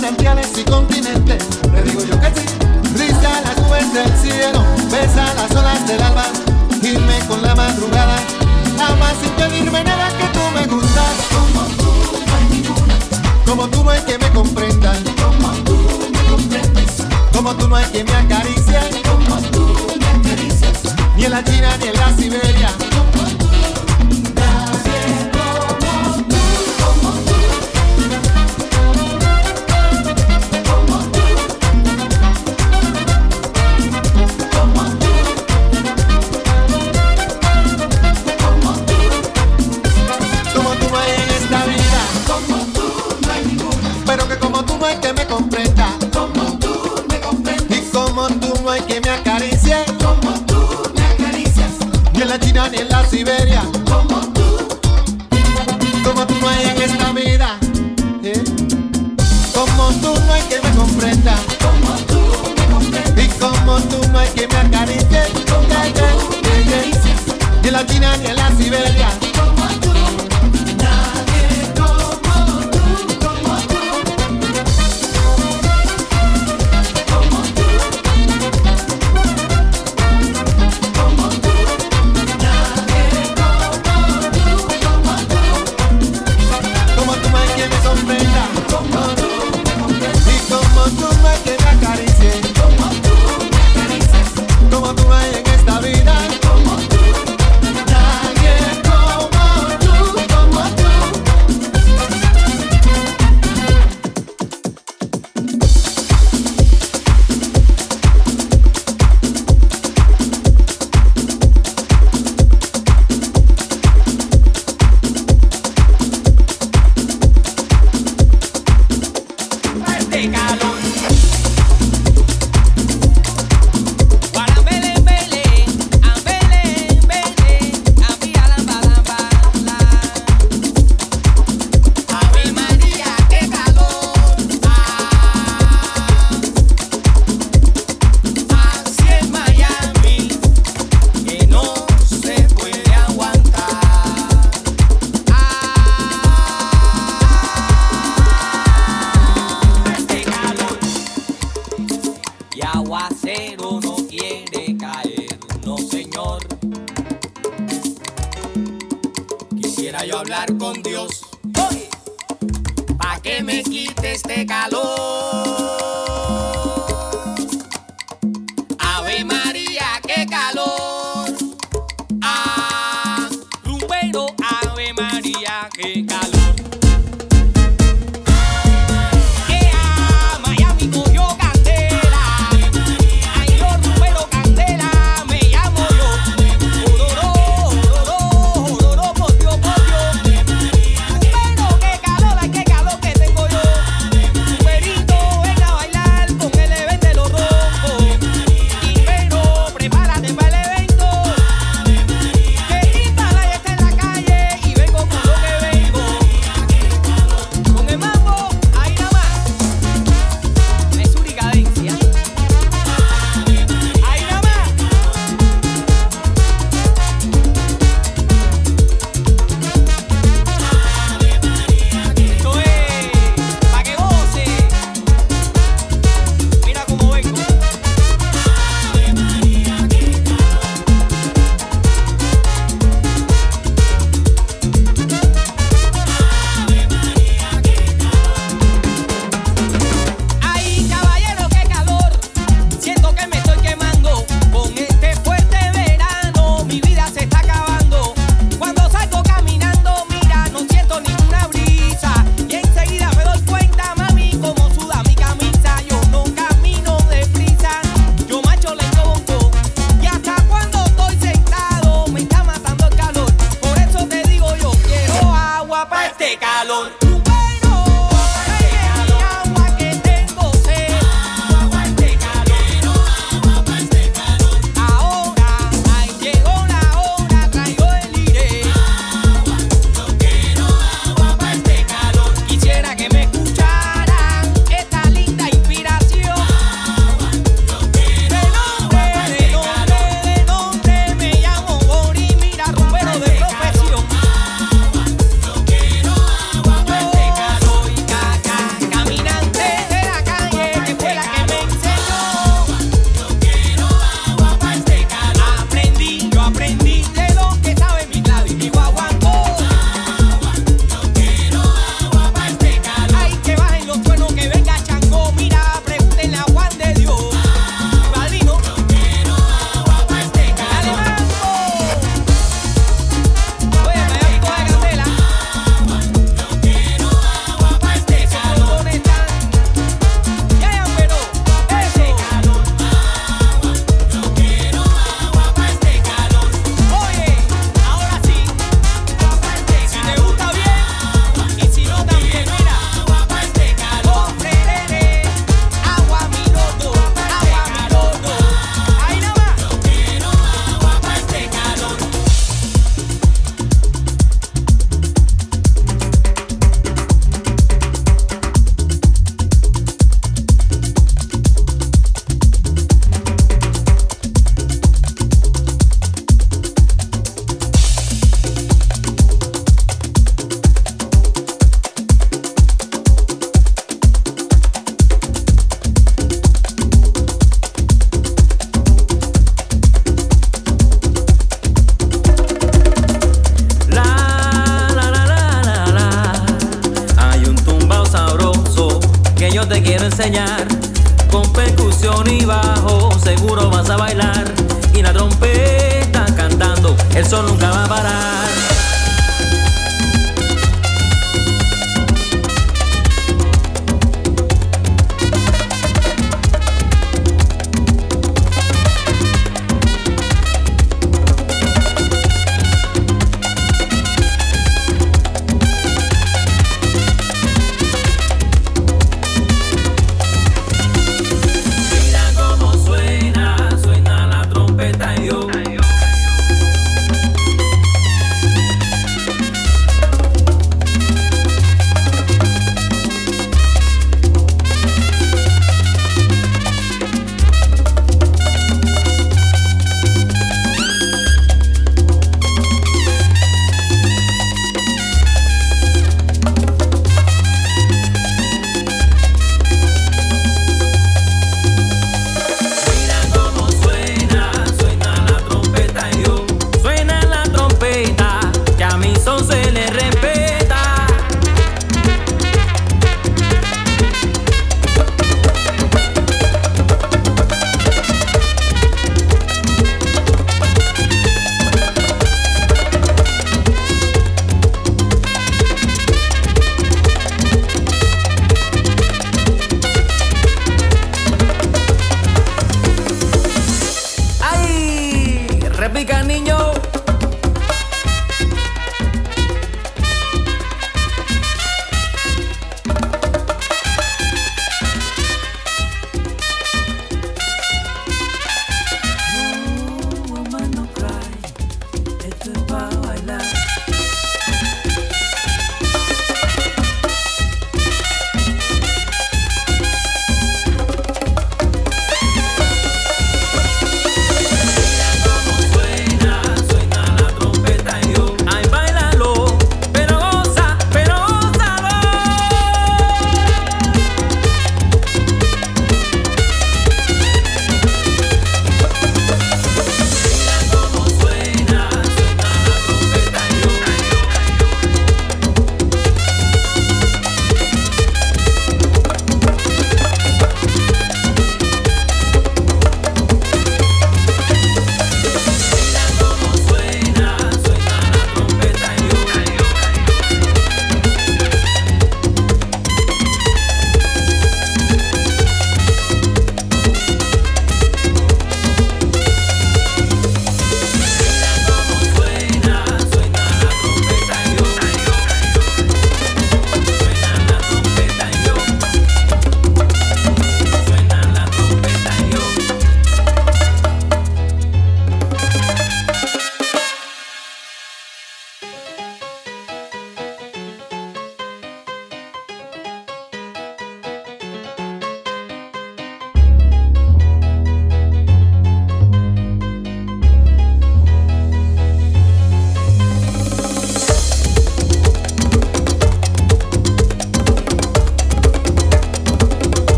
manantiales y continentes. Le digo yo que sí. Risa las nubes del cielo, besa las olas del alba, irme con la madrugada. Ama sin pedirme nada que tú me gustas. Como tú no hay ninguna. Como tú no hay que me comprenda. Como tú me comprendes. Como tú no hay que me acaricia. Como tú me acaricias. Ni en la China ni en la Siberia.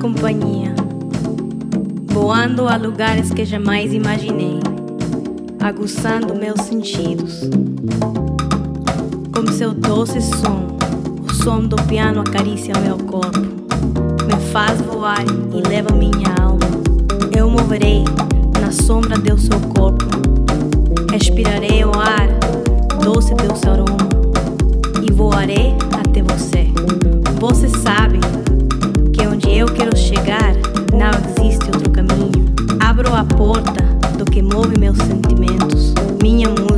Companhia, voando a lugares que jamais imaginei, aguçando meus sentidos. Com seu doce som, o som do piano acaricia meu corpo, me faz voar e leva minha alma. Eu moverei na sombra do seu corpo, respirarei o ar doce do seu aroma e voarei até você. importa do que move meus sentimentos, minha música